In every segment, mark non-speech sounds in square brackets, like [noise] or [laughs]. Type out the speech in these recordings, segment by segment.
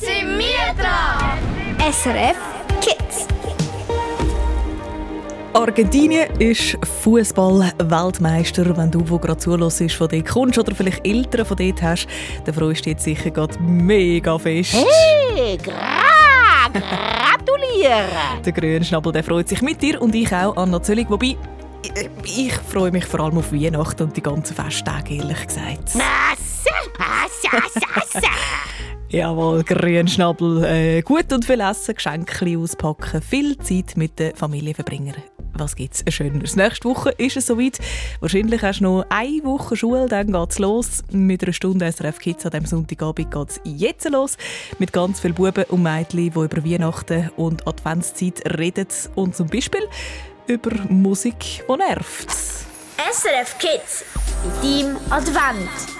Jetzt sind wir dran! SRF Kids. Argentinien ist Fußball-Weltmeister. Wenn du, wo gerade zulässt, von dort kommst oder vielleicht Eltern von dort hast, dann freust du dich sicher gerade mega fest. Hey, gra, gratuliere! [laughs] Der Grünschnabel der freut sich mit dir und ich auch, Anna Zöllig. Wobei, ich, ich freue mich vor allem auf Weihnachten und die ganzen Festtage, ehrlich gesagt. Masse, Masse, Masse. Jawohl, Grünschnabel. Äh, gut und viel essen, Geschenke auspacken, viel Zeit mit der Familie verbringen. Was gibt's Schöneres? Nächste Woche ist es soweit. Wahrscheinlich hast du noch eine Woche Schule, dann geht's los. Mit einer Stunde SRF Kids an diesem Sonntagabend geht's jetzt los. Mit ganz vielen Buben und Mädchen, die über Weihnachten und Adventszeit reden und zum Beispiel über Musik, die nervt. SRF Kids. In deinem Advent.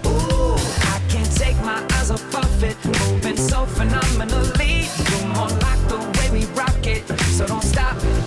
It, moving so phenomenally. You're more like the way we rock it, so don't stop.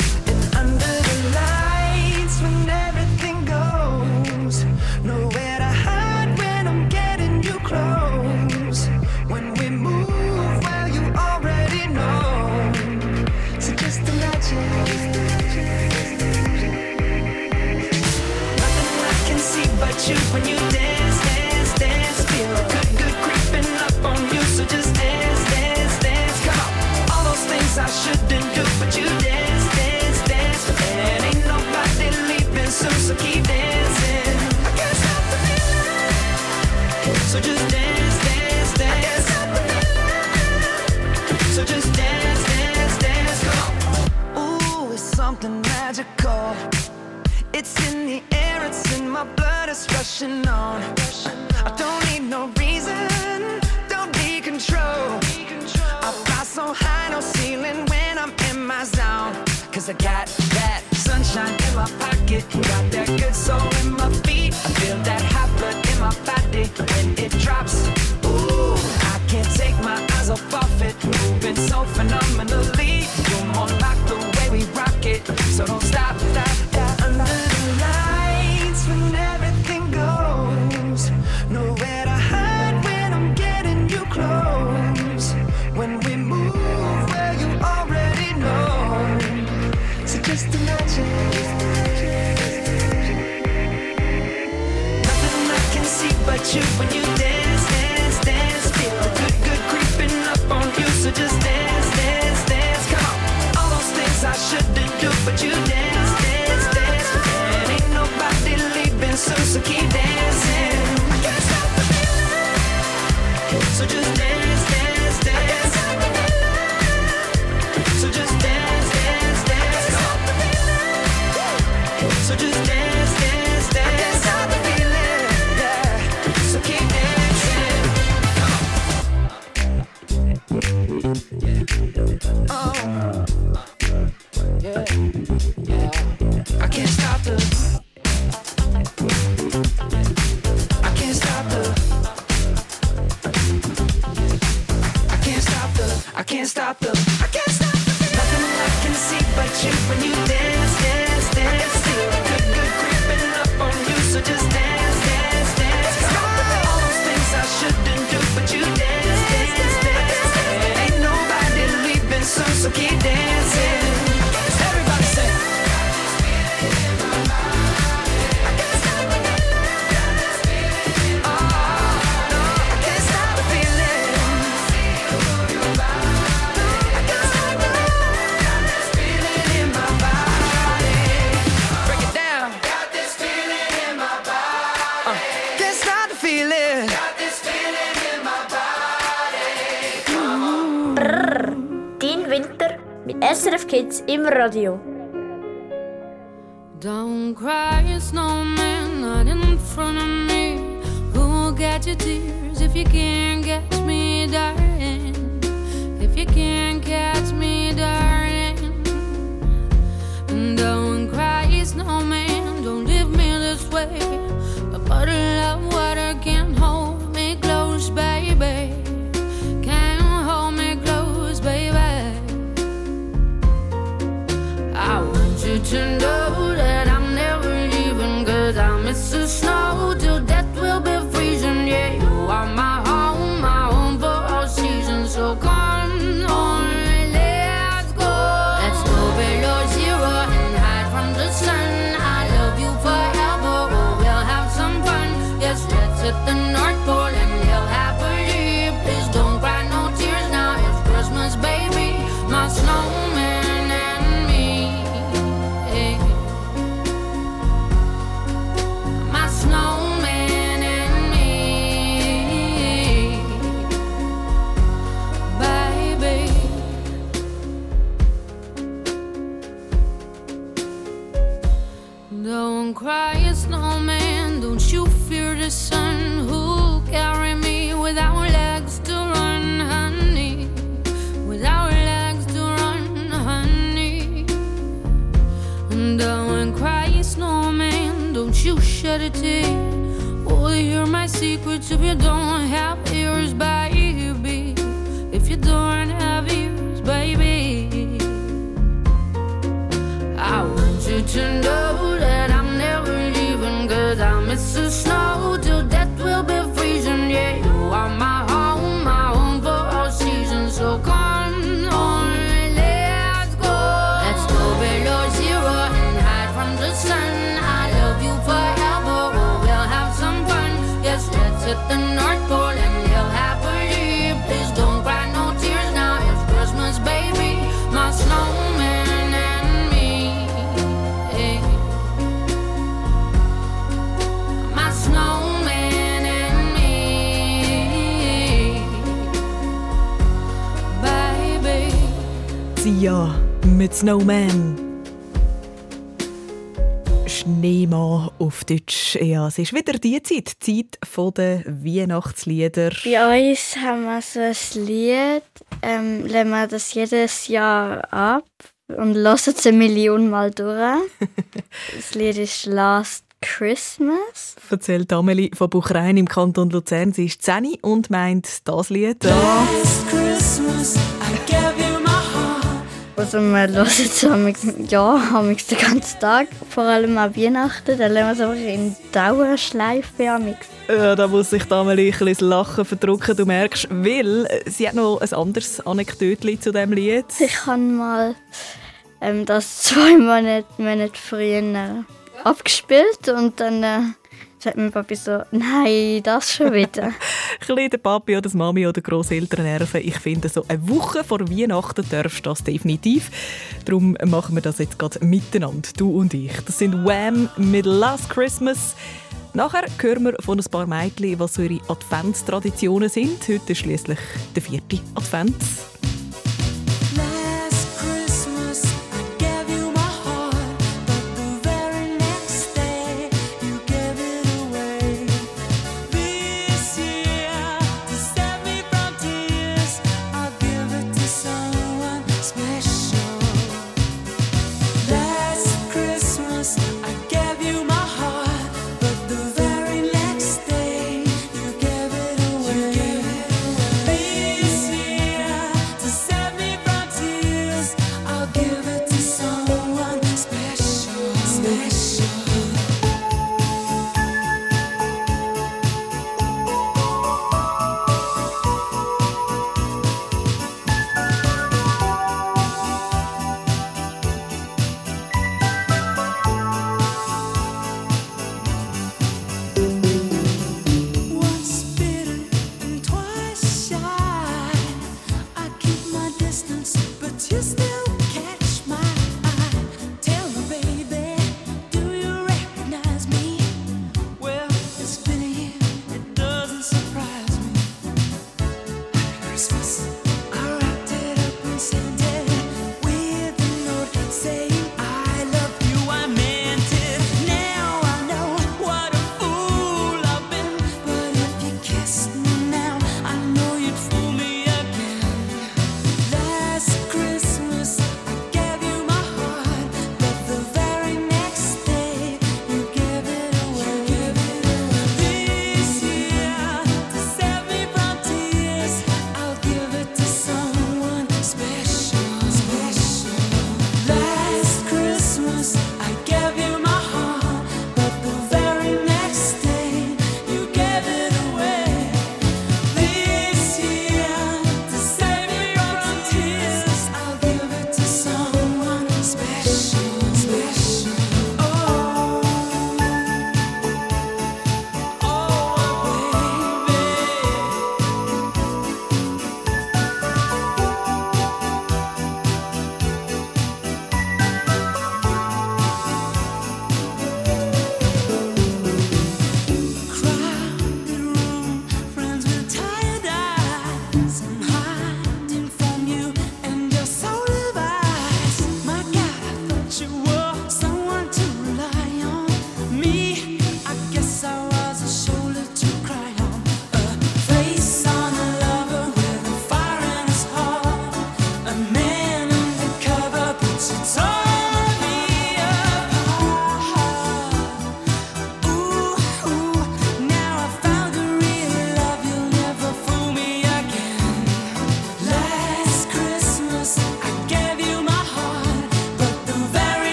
Kids im Radio. Mit Snowman. Schneemann auf Deutsch. Ja, es ist wieder die Zeit, die Zeit der Weihnachtslieder. Bei uns haben wir so ein Lied, ähm, lassen wir das jedes Jahr ab und hören es eine Million Mal durch. [laughs] das Lied ist Last Christmas. Erzählt Amelie von Buchrein im Kanton Luzern. Sie ist 10 und meint das Lied. Last Christmas, Also wir hören es amix- ja, amix den ganzen Tag, vor allem an Weihnachten. Dann lassen wir es einfach in Dauerschleife amix. Ja, da muss sich die Amelie ein bisschen das Lachen verdrücken. Du merkst, weil äh, sie hat noch ein anderes Anekdötchen zu diesem Lied. Ich habe mal ähm, das [laughs] zwei Monate, Monate früher abgespielt und dann äh, sagt mein Papi so, nein, das schon wieder. [laughs] Ein der Papi oder das Mami oder Grosseltern nerven. Ich finde, so eine Woche vor Weihnachten darfst du das definitiv. Darum machen wir das jetzt gerade miteinander, du und ich. Das sind Wham mit Last Christmas. Nachher hören wir von ein paar Mädchen, was so ihre Adventstraditionen sind. Heute ist schliesslich der vierte Advent.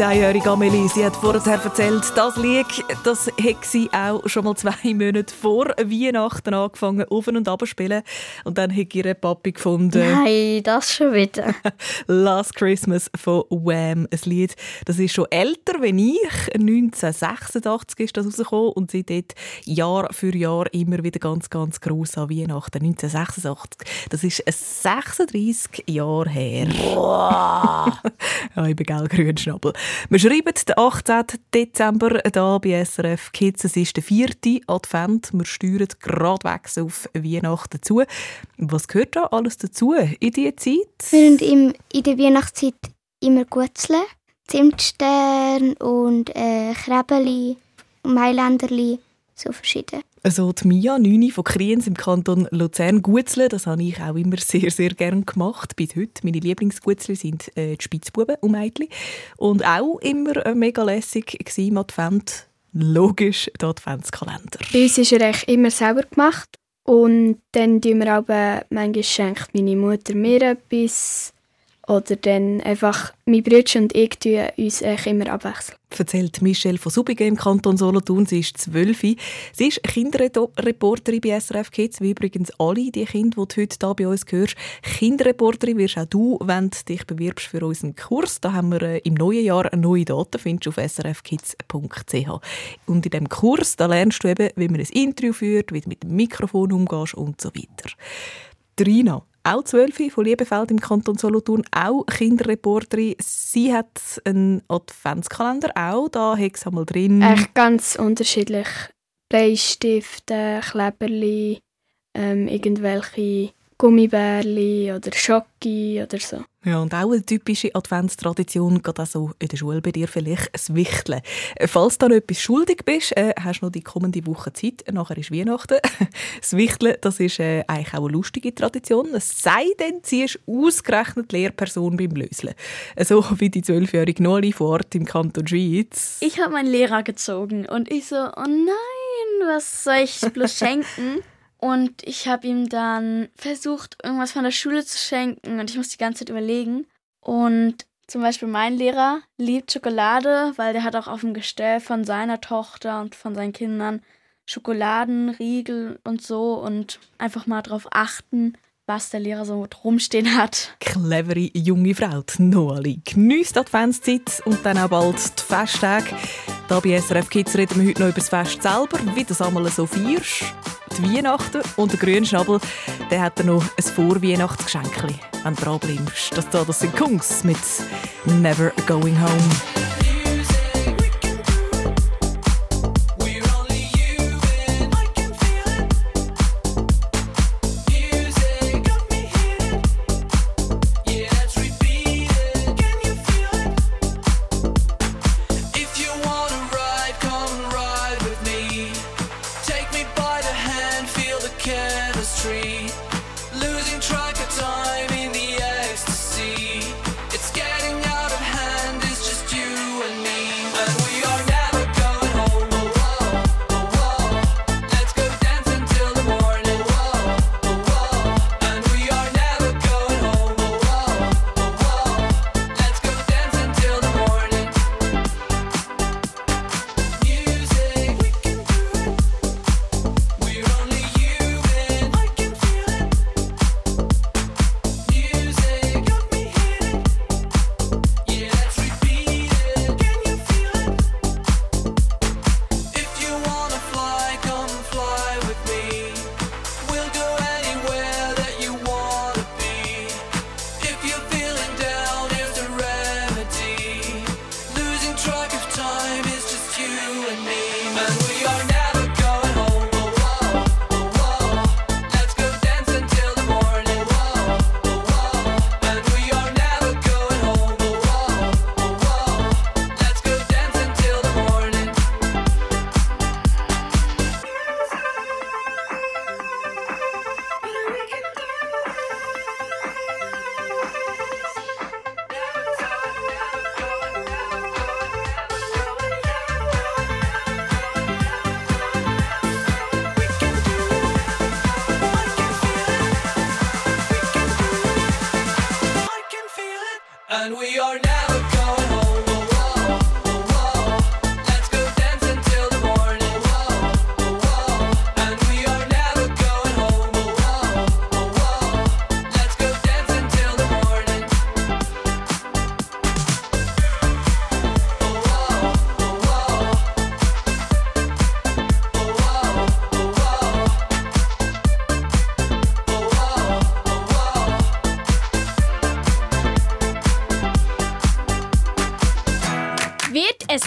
10-jährige Amelie, sie hat vorher erzählt, das Lied, das hat sie auch schon mal zwei Monate vor Weihnachten angefangen, auf und ab spielen. Und dann hat ihre Papi gefunden. Nein, das schon wieder. [laughs] Last Christmas von Wham. Ein Lied, das ist schon älter als ich. 1986 ist das rausgekommen und seitdem Jahr für Jahr immer wieder ganz, ganz gross an Weihnachten. 1986. Das ist 36 Jahre her. Boah. [laughs] ja, ich bin gell Grünschnabel. Wir schreiben den 18. Dezember hier bei SRF Kids. Es ist der vierte Advent. Wir steuern geradewegs auf Weihnachten zu. Was gehört da alles dazu in dieser Zeit? Wir haben in der Weihnachtszeit immer Gutzeln, Zimtstern und äh, Krebeli, Mailänderli, so verschieden. Also die Mia, 9 von Kriens im Kanton Luzern, Gutzle, das habe ich auch immer sehr, sehr gerne gemacht. Bis heute. Meine Lieblingsgutzle sind äh, die Spitzbuben und Mädchen. Und auch immer äh, mega lässig im Advent. Logisch, der Adventskalender. Bei uns ist er eigentlich immer selber gemacht. Und dann tun wir auch manchmal schenkt meine Mutter mir etwas oder dann einfach mein Bruder und ich tun uns immer abwechseln. Erzählt Michelle von Subigen im Kanton Solothurn. Sie ist zwölf. Sie ist Kinderreporterin bei SRF Kids, wie übrigens alle die Kinder, die du heute hier bei uns hörst. Kinderreporterin wirst auch du, wenn du dich bewirbst für unseren Kurs. Da haben wir äh, im neuen Jahr neue Daten, findest du auf srfkids.ch. Und in diesem Kurs da lernst du eben, wie man ein Interview führt, wie du mit dem Mikrofon umgehst und so weiter. Trina, auch zwölf von Liebefeld im Kanton Solothurn, auch Kinderreporterin. Sie hat einen Adventskalender auch, da hat es einmal drin. Echt ganz unterschiedlich. Bleistifte, Kleberli, ähm, irgendwelche Gummibärli oder Schocki oder so. Ja, und auch eine typische Adventstradition, gerade also in der Schule bei dir vielleicht, ein Wichteln. Falls du noch etwas schuldig bist, äh, hast du noch die kommende Woche Zeit, nachher ist Weihnachten. [laughs] Das Wichteln, das ist äh, eigentlich auch eine lustige Tradition, es sei denn, sie ist ausgerechnet Lehrperson beim Löseln. So wie die zwölfjährige Noli vor Ort im Kanton Schweiz. Ich habe meinen Lehrer gezogen und ich so, oh nein, was soll ich bloß schenken? [laughs] Und ich habe ihm dann versucht, irgendwas von der Schule zu schenken und ich muss die ganze Zeit überlegen. Und zum Beispiel mein Lehrer liebt Schokolade, weil der hat auch auf dem Gestell von seiner Tochter und von seinen Kindern Schokoladenriegel und so und einfach mal darauf achten, was der Lehrer so rumstehen hat. Clevere junge Frau, Noali. Geniesst die Adventszeit und dann auch bald die Festtage. Hier bei SRF Kids reden wir heute noch über das Fest selber, wie das einmal so feierst die Weihnachten und der Grünschnabel, der hat noch ein Vorweihnachtsgeschenk, wenn du dranbleibst. Das, da, das sind Kungs mit «Never Going Home».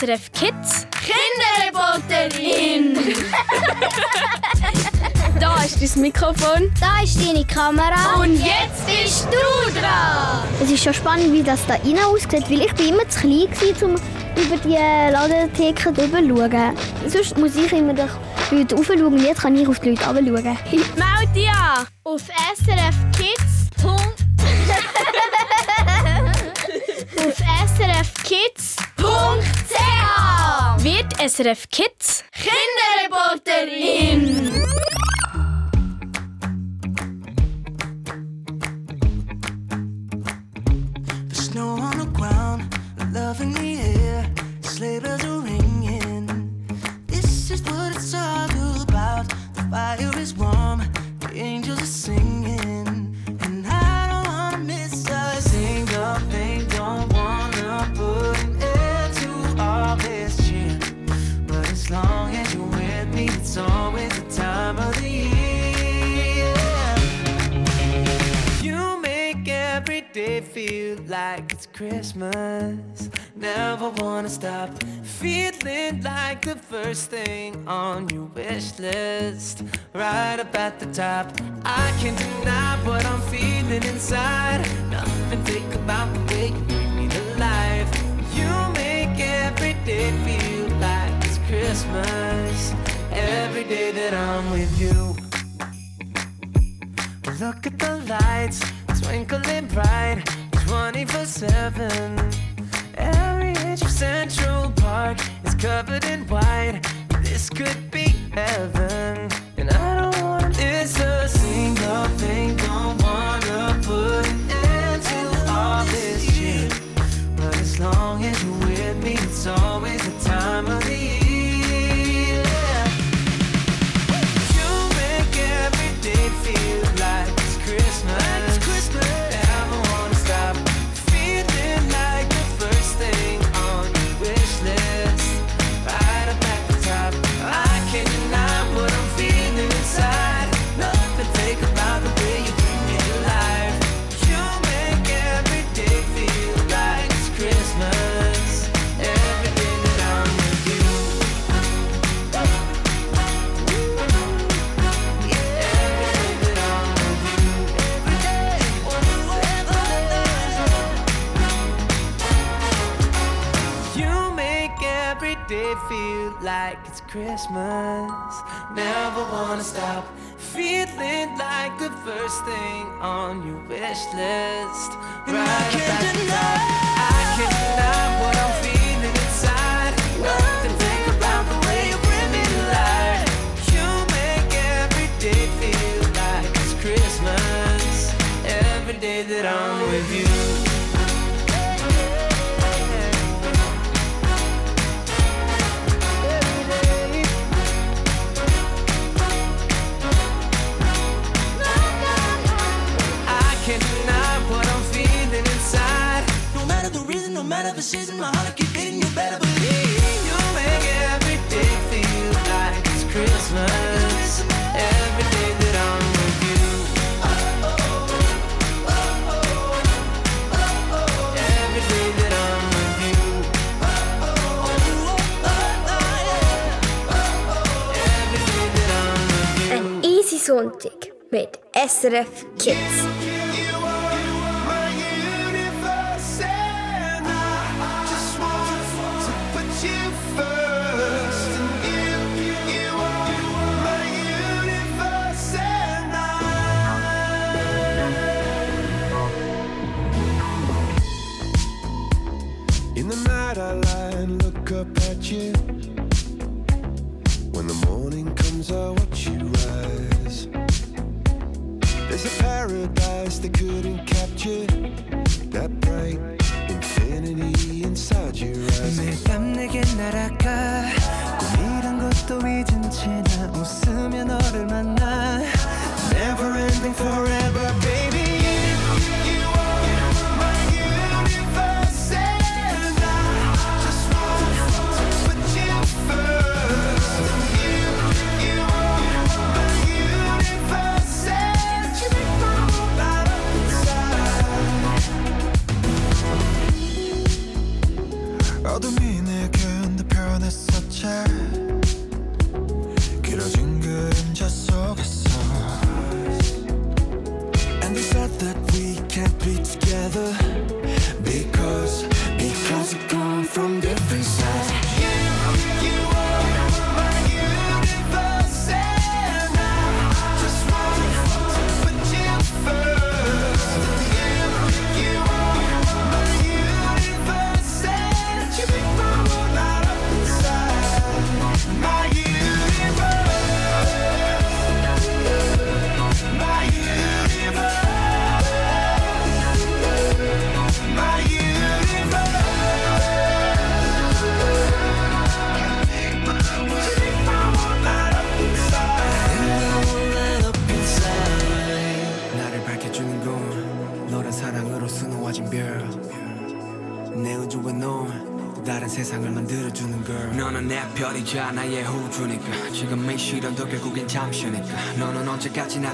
SRF Kids Kinderreporterin. [laughs] da ist dein Mikrofon. Da ist deine Kamera. Und jetzt bist du dran. Es ist schon spannend, wie das da rein aussieht, weil ich bin immer zu klein war, um über die Ladentheke drüber zu schauen. Sonst muss ich immer durch die Leute raufschauen und jetzt kann ich auf die Leute runterschauen. Meld dich an auf SRF Kids. SRF Kids Kinderreporterin. The snow on the ground, love in the air, sleigh bells are ringing. This is what it's all about. The fire is warm, the angels are singing, as long as you're with me, it's always the time of the year. You make every day feel like it's Christmas. Never wanna stop feeling like the first thing on your wish list. Right up at the top. I can't deny what I'm feeling inside. Nothing fake about the way you bring me to life. You make every day feel Christmas. Every day that I'm with you. Look at the lights twinkling bright 24 7. Every inch of Central Park is covered in white. This could be heaven. Christmas. Never wanna stop feeling like the first thing on your wish list. Right up at the top. I can't deny what I'm feeling mit SRF Kids.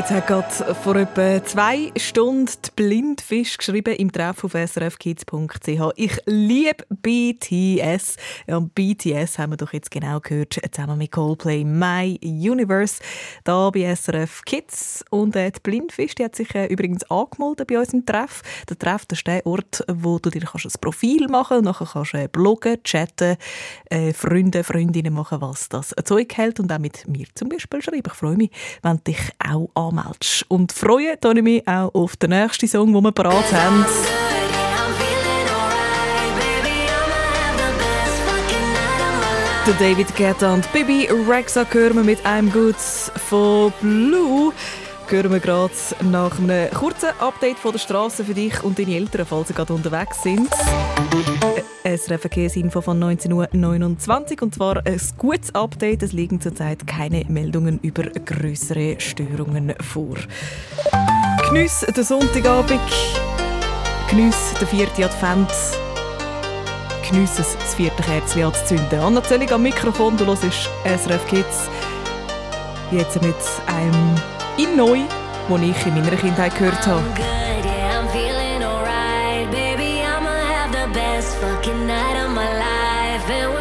Jetzt hat gerade vor etwa zwei Stunden die Blindfisch geschrieben im Treff auf srfkids.ch. Ich liebe BTS. Ja, und BTS haben wir doch jetzt genau gehört, zusammen mit Coldplay My Universe, da bei SRF Kids. Und äh, die Blindfisch die hat sich äh, übrigens angemeldet bei uns im Treff. Der Treff das ist der Ort, wo du dir kannst ein Profil machen und nachher kannst äh, bloggen, chatten, äh, Freunde, Freundinnen machen, was das Zeug hält und auch mit mir zum Beispiel schreiben. Ich freue mich, wenn dich auch anmeldest. Und freue ich mich auch auf den nächsten Song, den wir parat haben. Der David Guetta und Bibi Rexa hören wir mit einem Good von Blue. Hören wir gerade nach einem kurzen Update von der Straße für dich und deine Eltern, falls sie gerade unterwegs sind. Ein Verkehrsinfo von 19.29 Uhr und zwar ein gutes Update. Es liegen zurzeit keine Meldungen über größere Störungen vor. Genuss den Sonntagabend, genuss den vierten Advent, genuss es, das vierte Kerzchen anzuzünden. Anna Zöllig am Mikrofon, du hörst SRF Kids. Jetzt mit einem in neu, den ich in meiner Kindheit gehört habe. fucking night of my life.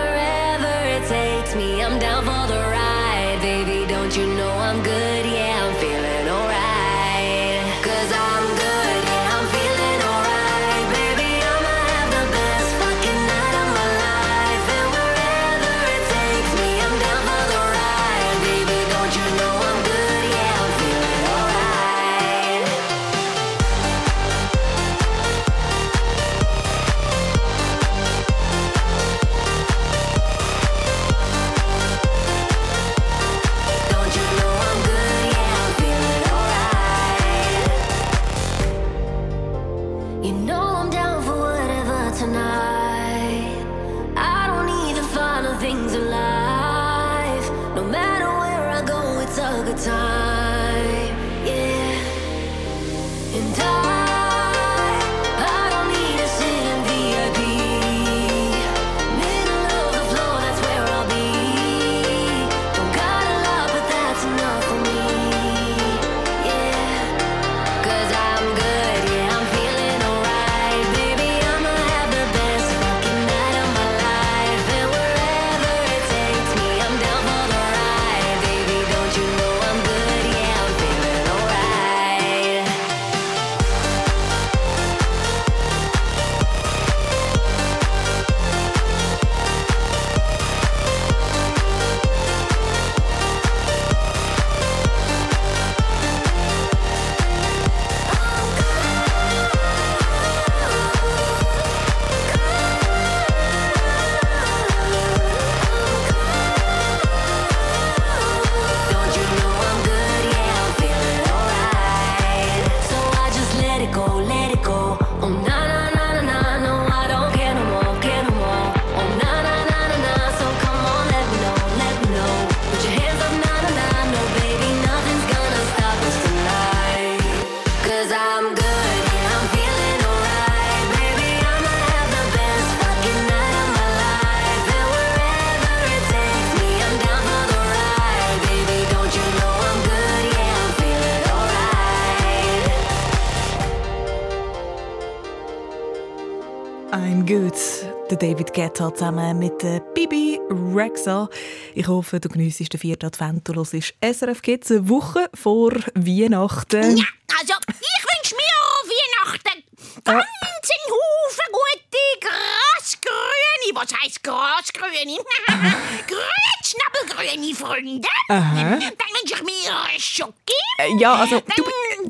David Guetta zusammen mit äh, Bibi Rexa. Ich hoffe, du geniessest den vierten Advent. Du hörst SRF Kids eine Woche vor Weihnachten. Ja, also ich wünsche mir auch Weihnachten ah. ganz in Haufen gute grasgrüne, was heisst grasgrüne? [laughs] grüne Grünschnabelgrüne, Freunde. Aha. Dann wünsche ich mir Schoki. Äh, ja, also du,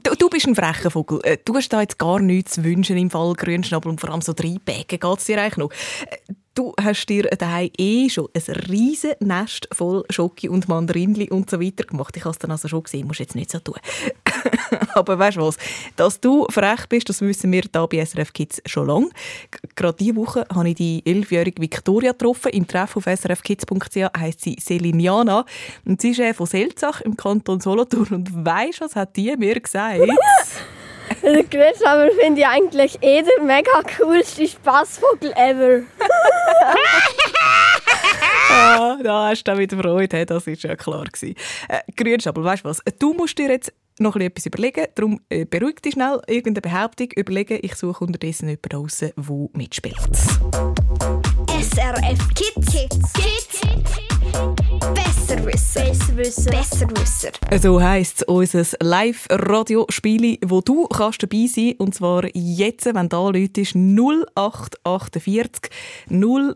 du, du bist ein frecher Vogel. Äh, Du hast da jetzt gar nichts zu wünschen im Fall Grünschnabel und vor allem so drei Bägen. Geht es dir eigentlich noch? Du hast dir daheim eh schon ein riesen Nest voll Schoki und Mandarinli und so weiter gemacht. Ich habe es dann also schon gesehen, musst jetzt nicht so tun. [laughs] Aber weißt du was? Dass du frech bist, das wissen wir hier bei SRF Kids schon lange. Gerade diese Woche habe ich die elfjährige Victoria getroffen. Im Treff auf srfkids.ch heisst sie Seliniana. Und sie ist von Selzach im Kanton Solothurn. Und weisst du, was hat die mir gesagt? Der Grünschnabel finde ich eigentlich eh der mega coolste Spaßvogel ever. ah, da hast du auch wieder Freude, das war ja klar. gewesen. Äh, Grünschnabel, weißt du was? Du musst dir jetzt noch ein bisschen etwas überlegen. Darum äh, beruhig dich schnell, irgendeine Behauptung überlegen. Ich suche unterdessen jemanden raus, der mitspielt. SRF Kids. Kids. Kids. Besserwisser. Besserwisser. Besserwisser. So heisst unser Live-Radio-Spiel, wo du kannst dabei sein Und zwar jetzt, wenn da Leute ist, 0848 00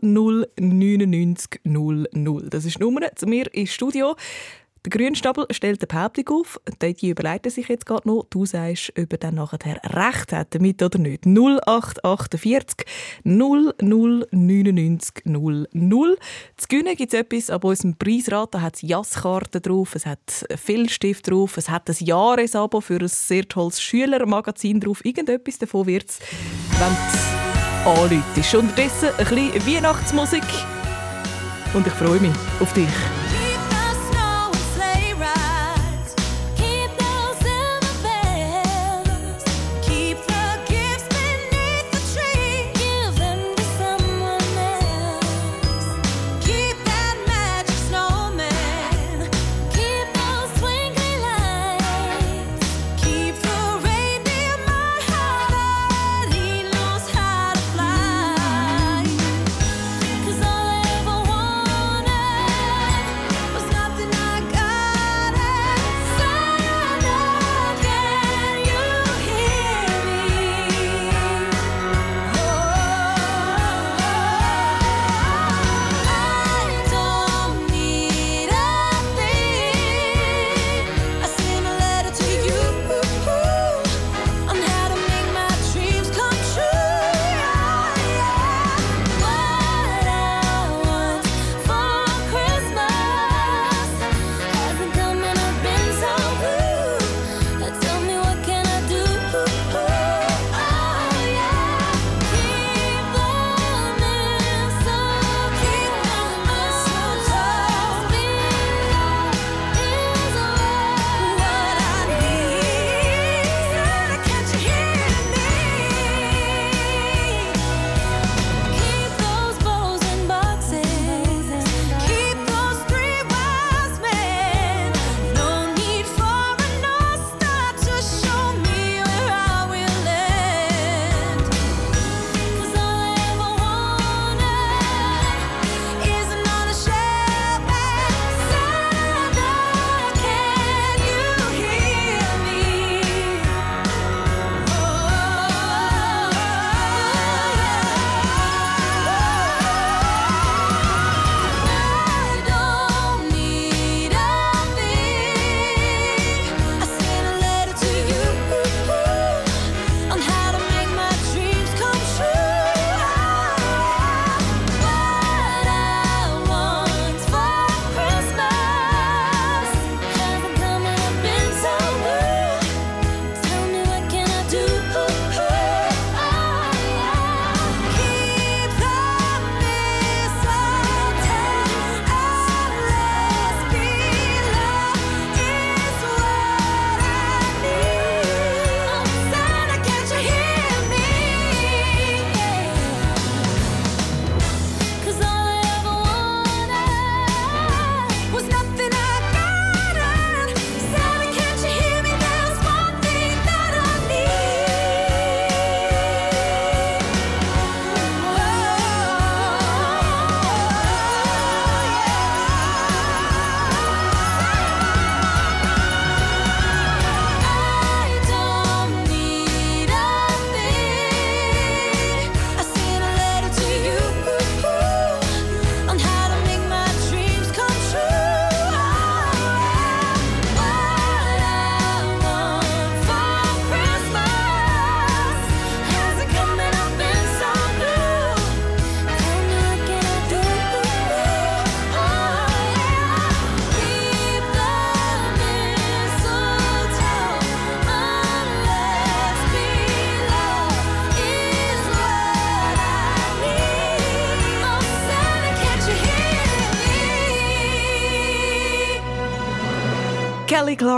99 00. Das ist die Nummer zu mir ins Studio. Der Grünstapel stellt eine Behauptung auf. Die überleiten sich jetzt gerade noch. Du sagst, ob er dann nachher recht hat damit oder nicht. 0848 00 99 00. Zu gewinnen gibt es etwas ab unserem Preisrat. Da hat es Jasskarten drauf, es hat Filzstift drauf, es hat ein Jahresabo für ein sehr tolles Schülermagazin drauf. Irgendetwas davon wird es, wenn du anläutest. Unterdessen ein bisschen Weihnachtsmusik. Und ich freue mich auf dich.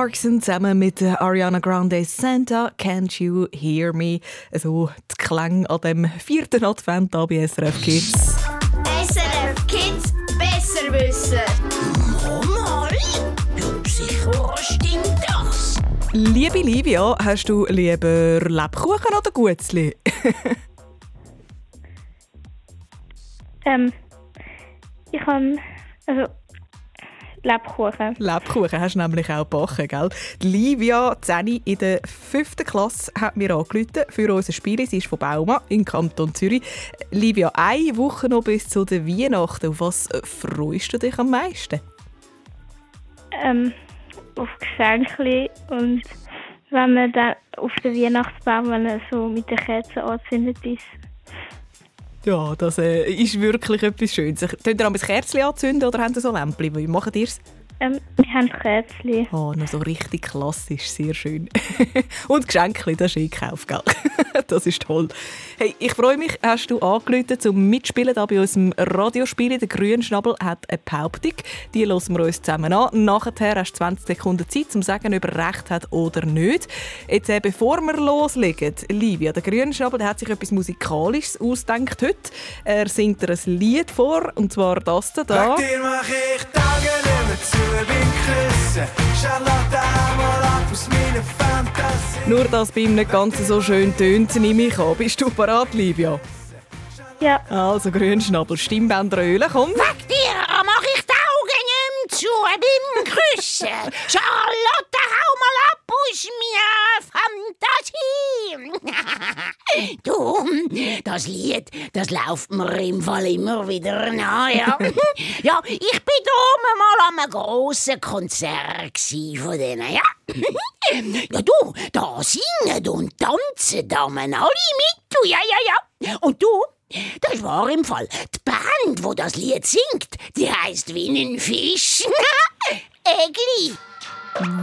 Clarkson zusammen mit Ariana Grande Santa Can't You Hear Me? So die Klänge an dem vierten Advent da bei SRF Kids. SRF Kids besser wissen. Mal, ja, sicher stimmt das. Liebe Livia, hast du lieber Lebkuchen oder Gutzli? Ähm, ich kann, also, Lebkuchen. Lebkuchen hast du nämlich auch gebacken, gell? Die Livia Zeni in der fünften Klasse hat mir angerufen für unser Spiel. Sie ist von Bauma im Kanton Zürich. Livia, eine Woche noch bis zu den Weihnachten. Auf was freust du dich am meisten? Ähm, auf Geschenke und wenn man dann auf den Weihnachtsbaum, wenn er so mit den Kerzen angezündet ist. Ja, das äh, ist wirklich etwas Schönes. Könnt ihr ein Kerzchen anzünden oder habt ihr so Lämpchen? Wie macht ihr es? Ähm, wir haben Kerzen. Oh, noch so richtig klassisch, sehr schön. [laughs] Und Geschenke, das ist eingekauft, gell? [laughs] das ist toll. Hey, ich freue mich, hast du angerufen zum Mitspielen da bei unserem Radiospiel. Der Grünschnabel hat eine Behauptung, die hören wir uns zusammen an. Nachher hast du 20 Sekunden Zeit, um zu sagen, ob er recht hat oder nicht. Jetzt, äh, bevor wir loslegen, Livia, der Grünschnabel der hat sich etwas Musikalisches ausgedacht heute. Er singt dir ein Lied vor, und zwar das da. Wegen dir mach ich Tage nicht mehr zu Nur, dass bei ihm nicht ganz so schön tönt, nehme ich an. Bist du parat, Livia? Ja. Also, Grünschnabel, Stimmbänder ölen, komm. Wegen dir mach ich mehr zu beim Küssen. Charlotte, hau mal ab aus mir Fantasie. [laughs] du, das Lied, das läuft mir im Fall immer wieder nach, ja. [laughs] ja, ich bin da oben mal an einem grossen Konzert von denen, ja. [laughs] ja, du, da singen und tanzen Damen alle mit, du, ja, ja, ja. Und du, das war im Fall die Band, wo das Lied singt. Die heißt Winnenfisch. [laughs] Egli.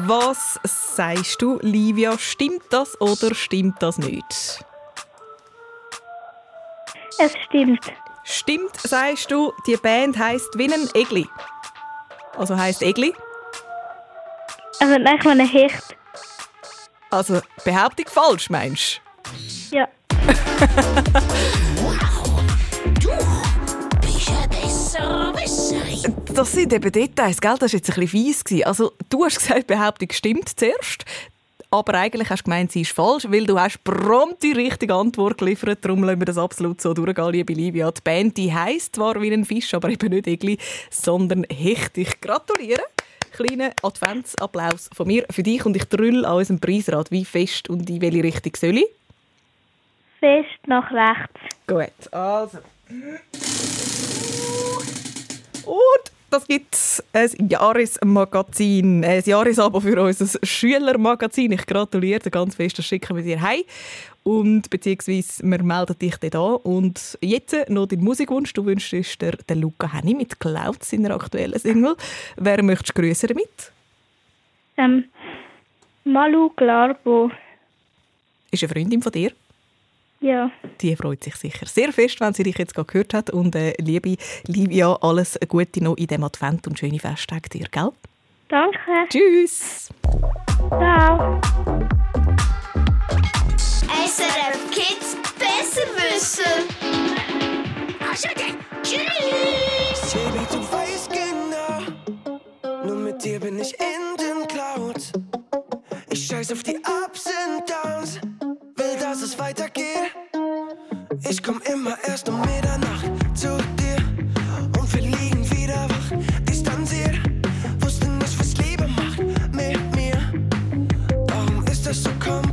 Was sagst du, Livia? Stimmt das oder stimmt das nicht? Es stimmt. Stimmt, sagst du, die Band heisst Winnen Egli. Also heisst Egli. Also, nein, ich meine Hecht. Also Behauptung falsch, meinst Ja. [laughs] Das sind eben Details, gell? Das war jetzt ein bisschen fies. gewesen. Also du hast gesagt, die Behauptung stimmt zuerst. Aber eigentlich hast du gemeint, sie ist falsch, weil du hast prompt die richtige Antwort geliefert. Darum lassen wir das absolut so durchgehen, liebe Livia. Die Band die heisst zwar wie ein Fisch, aber eben nicht Egli, sondern Hecht. Ich gratuliere. Kleiner Adventsapplaus von mir für dich und ich drüll an unserem Preisrad, wie fest und in welche Richtung soll ich? Fest nach rechts. Gut, also. Und das gibt ein Jahresmagazin, ein Jahresabo für unser Schülermagazin. Ich gratuliere dir ganz fest, das schicken wir dir heim. Und beziehungsweise wir melden dich dann an. Und jetzt noch dein Musikwunsch. Du wünschst dir den Luca Henny mit Cloud, seiner aktuellen Single. Wer möchtest du grüßen damit? Ähm, Malu Glarbo. Ist eine Freundin von dir? Ja. Die freut sich sicher sehr fest, wenn sie dich jetzt gerade gehört hat. Und äh, liebe Livia, alles Gute noch in diesem Advent und schöne Festtage dir, gell? Danke. Tschüss. Ciao. SRF Kids besser wissen. Also tschüss. Baby, du weißt genau, nur mit dir bin ich in den Clouds. Ich scheiß auf die Ups und Downs, will, dass es weitergeht. Ich komm immer erst um Mitternacht zu dir und wir liegen wieder wach, distanziert. Wusste nicht, was Liebe macht mit mir. Warum ist das so kompliziert?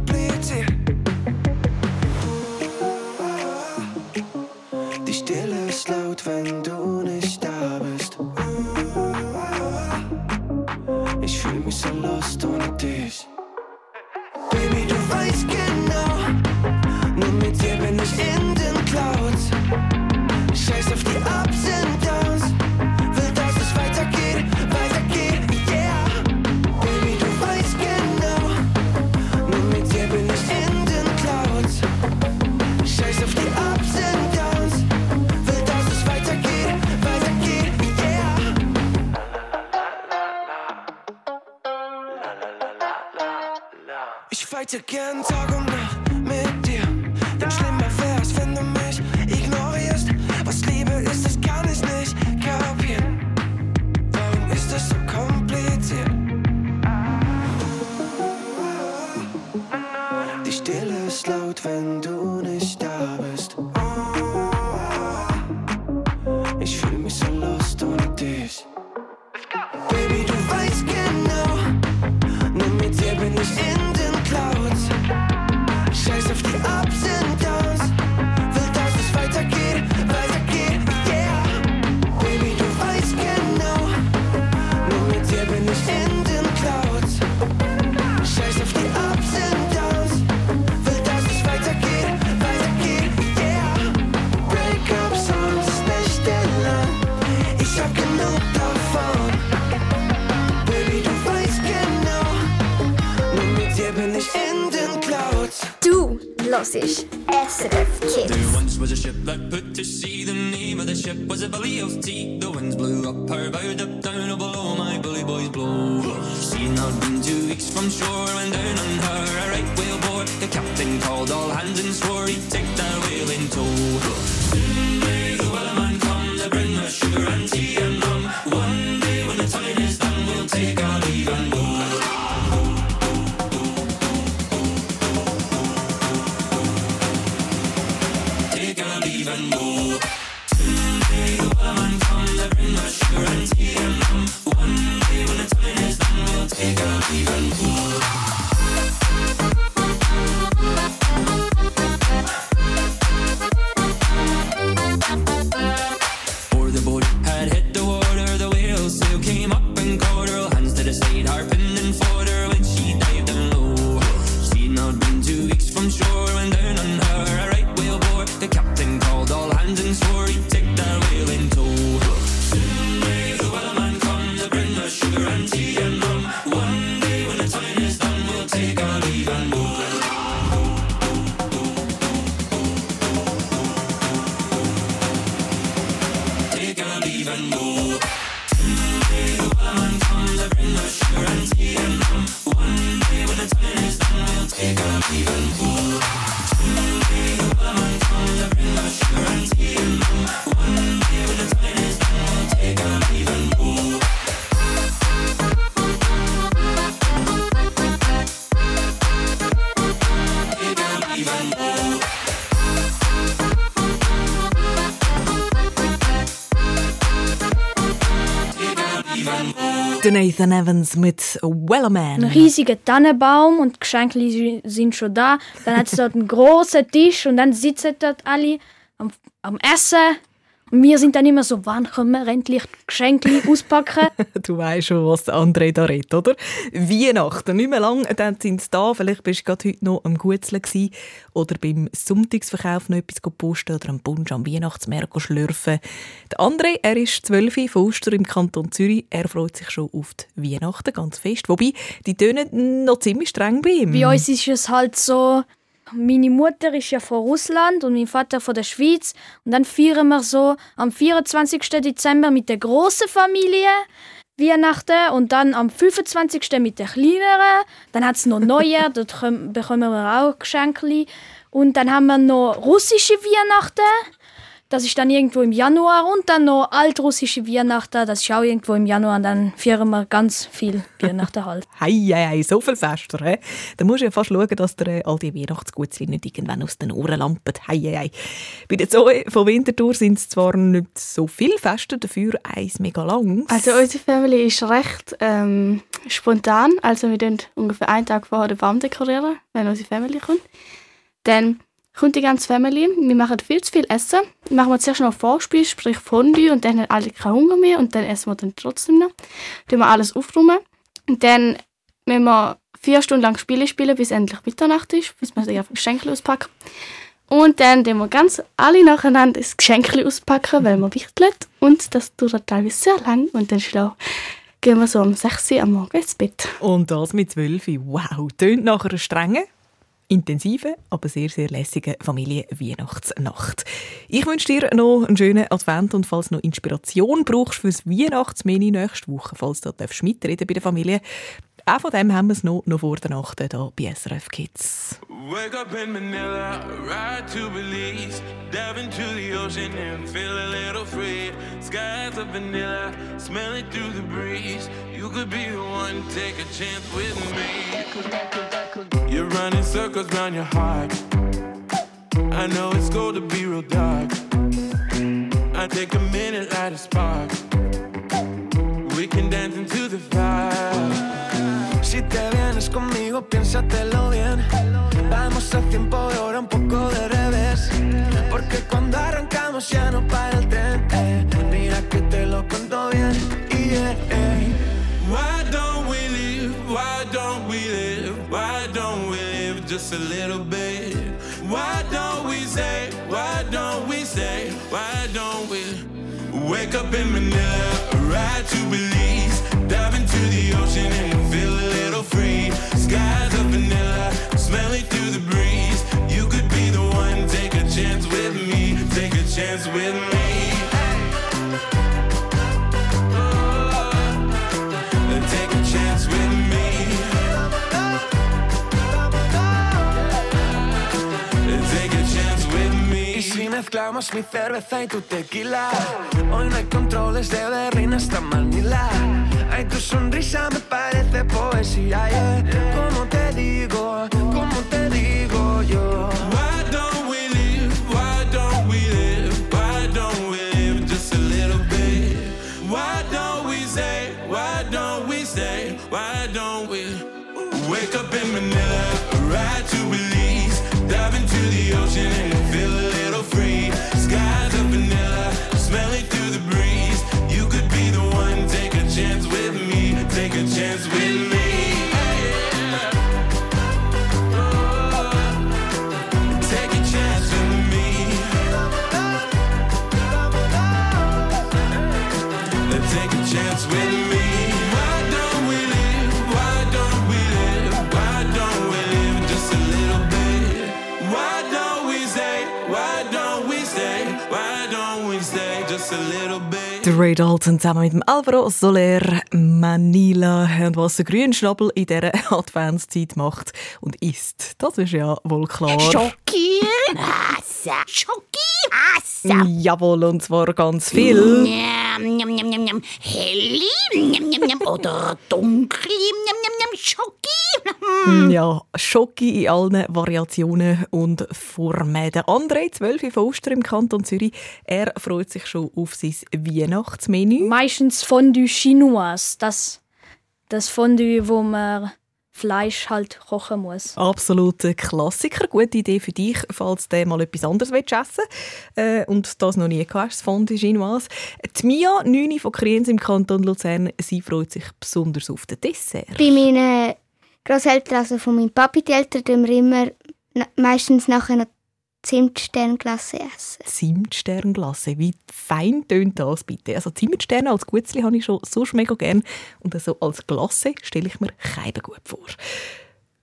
Hörst SRF Kids. There once was a ship that put to sea. The name of the ship was a belly of tea. The winds blew up her bow, up down, oh below my bully boys blow. Seen had been two weeks from shore when down on her a right whale bore. The captain called all hands and swore he'd take that whale in tow. Nathan Evans mit Wellerman. Ein riesiger Tannenbaum und Geschenke sind schon da. Dann hat es dort einen großen Tisch und dann sitzen dort alle am, am Essen. Wir sind dann immer so, wann können wir endlich Geschenke [laughs] auspacken? [laughs] Du weißt schon, was der André da redet, oder? Weihnachten, nicht mehr lang, dann sind sie da. Vielleicht bist du gerade heute noch am Gutzeln gewesen oder beim Sonntagsverkauf noch etwas posten oder am Bunsch am Weihnachtsmarkt schlürfen. Der André, er ist 12 von Oster im Kanton Zürich. Er freut sich schon auf die Weihnachten ganz fest. Wobei, die tönen noch ziemlich streng bei ihm. Bei uns ist es halt so, meine Mutter ist ja von Russland und mein Vater von der Schweiz. Und dann feiern wir so am 24. Dezember mit der großen Familie Weihnachten und dann am 25. mit der kleineren. Dann hat es noch Neujahr, [laughs] dort bekommen wir auch Geschenke. Und dann haben wir noch russische Weihnachten. Das ist dann irgendwo im Januar und dann noch altrussische Weihnachten. Das ist auch irgendwo im Januar und dann feiern wir ganz viel Weihnachten halt. [laughs] Hei, hei, hei, so viel Fester, hä? Da musst du ja fast schauen, dass dir all die Weihnachtsgutzli nicht irgendwann aus den Ohren lampen. Hei, hei, hei. Bei der Zoe von Winterthur sind es zwar nicht so viele Feste, dafür eins mega lang. Also unsere Family ist recht ähm, spontan. Also wir tun ungefähr einen Tag vorher den Baum dekorieren, wenn unsere Family kommt. Dann kommt die ganze Family. Wir machen viel zu viel Essen. Machen wir zuerst noch Vorspiel, sprich Fondue, und dann haben alle keinen Hunger mehr und dann essen wir dann trotzdem noch. Dann wir alles aufräumen. Und dann müssen wir vier Stunden lang Spiele spielen, bis endlich Mitternacht ist, bis wir dann Geschenke auspacken. Und dann tun wir ganz alle nacheinander das Geschenk auspacken, weil wir wichteln. Und das dauert teilweise sehr lang. Und dann schlau gehen wir so um 6 Uhr am Morgen ins Bett. Und das mit 12. Wow, tönt nach einer strengen, intensiven, aber sehr, sehr lässigen Familien-Weihnachtsnacht. Ich wünsche dir noch einen schönen Advent und falls du noch Inspiration brauchst fürs Weihnachtsmenü nächste Woche, falls du da mitreden bei der Familie, Auch von dem haben wir es noch, noch vor der Nacht hier bei SRF Kids. Wake up in Manila, ride to Belize, dive into the ocean and feel a little free. Skies of vanilla, smell it through the breeze. You could be the one, take a chance with me. You're running circles round your heart. I know it's cold to be real dark. I take a minute, light a spark. We can dance into the piénsatelo bien. Vamos a tiempo de hora, un poco de revés. Porque cuando arrancamos ya no para el tren. eh. Mira que te lo cuento bien. Yeah, eh. Why don't we live? Why don't we live? Why don't we live just a little bit? Why don't we say? Why don't we say? Why don't we wake up in Manila, ride to Belize, with me. Take a chance with me. Take a chance with me. Mezclamos mi cerveza y tu tequila, hoy no hay controles de Berlín hasta Manila. Ay, tu sonrisa me parece poesía, yeah. Der Ray Dalton zusammen mit dem Alvaro Soler Manila und was der Grünschnabel in dieser [laughs] Adventszeit macht und isst, das ist ja wohl klar. Schoki, Hasse, Schoki, Hasse. Jawohl, und zwar ganz viel. Njam. oder njam. Schoki. Ja, Schoki in allen Variationen und Formen. Der André, 12 von Oster im Kanton Zürich, er freut sich schon auf sein Weihnachtsmenü. Meistens Fondue Chinoise, das, das Fondue, wo man Fleisch halt kochen muss. Absoluter Klassiker. Gute Idee für dich, falls du mal etwas anderes willst essen äh, und das noch nie gehabt hast, Fondue Chinoise. Die Mia, 9 von Kriens im Kanton Luzern, sie freut sich besonders auf den Dessert. Bei meinen Großeltern, also von meinem Papi, die Eltern, tun wir immer meistens nachher noch Zimtsternglasse essen. Zimtsternglasse. Wie fein tönt das bitte? Also Zimtsterne als Gutzli habe ich schon so mega gern und also als Glasse stelle ich mir keinen gut vor.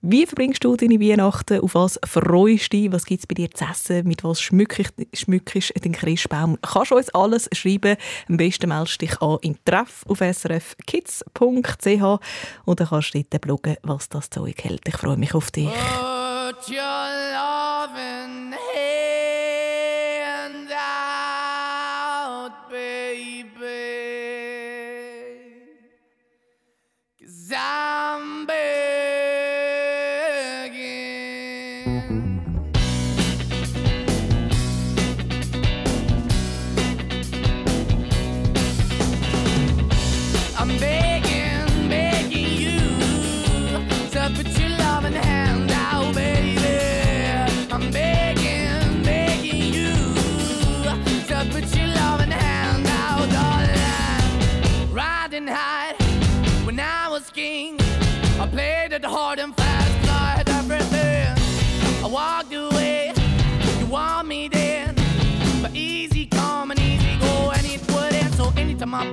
Wie verbringst du deine Weihnachten? Auf was freust du dich? Was gibt es bei dir zu essen? Mit was schmückst du den Christbaum? Kannst du uns alles schreiben? Am besten meldest du dich an in Treff auf srfkids.ch und dann kannst du dort bloggen, was das Zeug hält. Ich freue mich auf dich.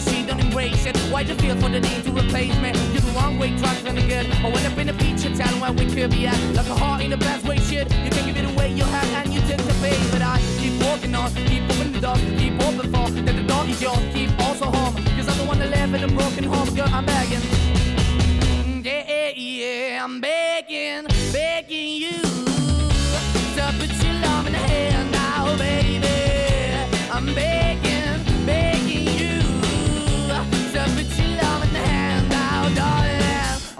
She don't embrace it? Why the feel for the need to replace me? You're the wrong way, trying to good. I went up in a feature town where we could be at. Like a heart in the best way, shit. You can give it away, you have, and you take the bait. But I keep walking on, keep opening the door, keep open for that the door is yours, keep also home. Cause I'm the one that live in a broken home, girl, I'm begging. Yeah, yeah, yeah, I'm begging, begging you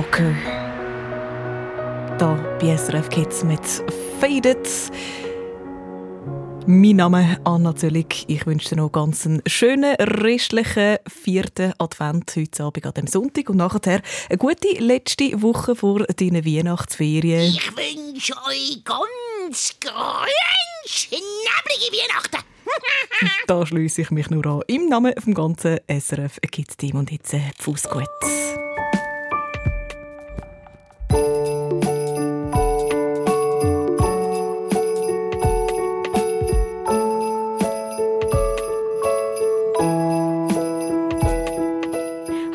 Walker. Da bei SRF Kids mit Faded. Mein Name ist Anna Zöllig. Ich wünsche dir noch ganz einen schönen restlichen vierten Advent heute Abend an dem Sonntag und nachher eine gute letzte Woche vor deinen Weihnachtsferien. Ich wünsche euch ganz grün schnabbelige Weihnachten. [laughs] Da schließe ich mich nur an. Im Namen vom ganzen SRF Kids Team und jetzt äh, Fuß gut.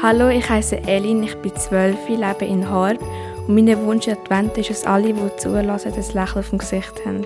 Hallo, ich heiße Elin, ich bin zwölf, lebe in Haar und mein Wunsch in Advent ist, dass alle, die zulassen, das Lächeln auf dem Gesicht haben.